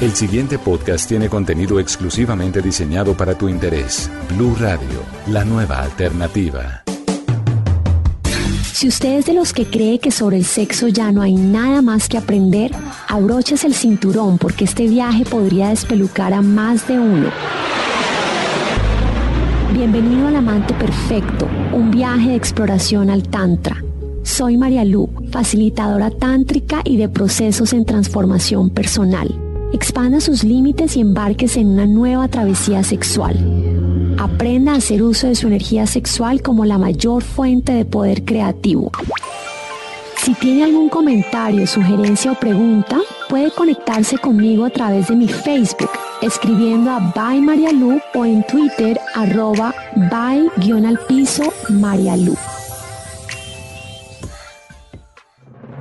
El siguiente podcast tiene contenido exclusivamente diseñado para tu interés. Blue Radio, la nueva alternativa. Si usted es de los que cree que sobre el sexo ya no hay nada más que aprender, abroches el cinturón porque este viaje podría despelucar a más de uno. Bienvenido al Amante Perfecto, un viaje de exploración al Tantra. Soy María Lu, facilitadora tántrica y de procesos en transformación personal. Expanda sus límites y embarques en una nueva travesía sexual. Aprenda a hacer uso de su energía sexual como la mayor fuente de poder creativo. Si tiene algún comentario, sugerencia o pregunta, puede conectarse conmigo a través de mi Facebook, escribiendo a By Marialu o en Twitter arroba by-al-piso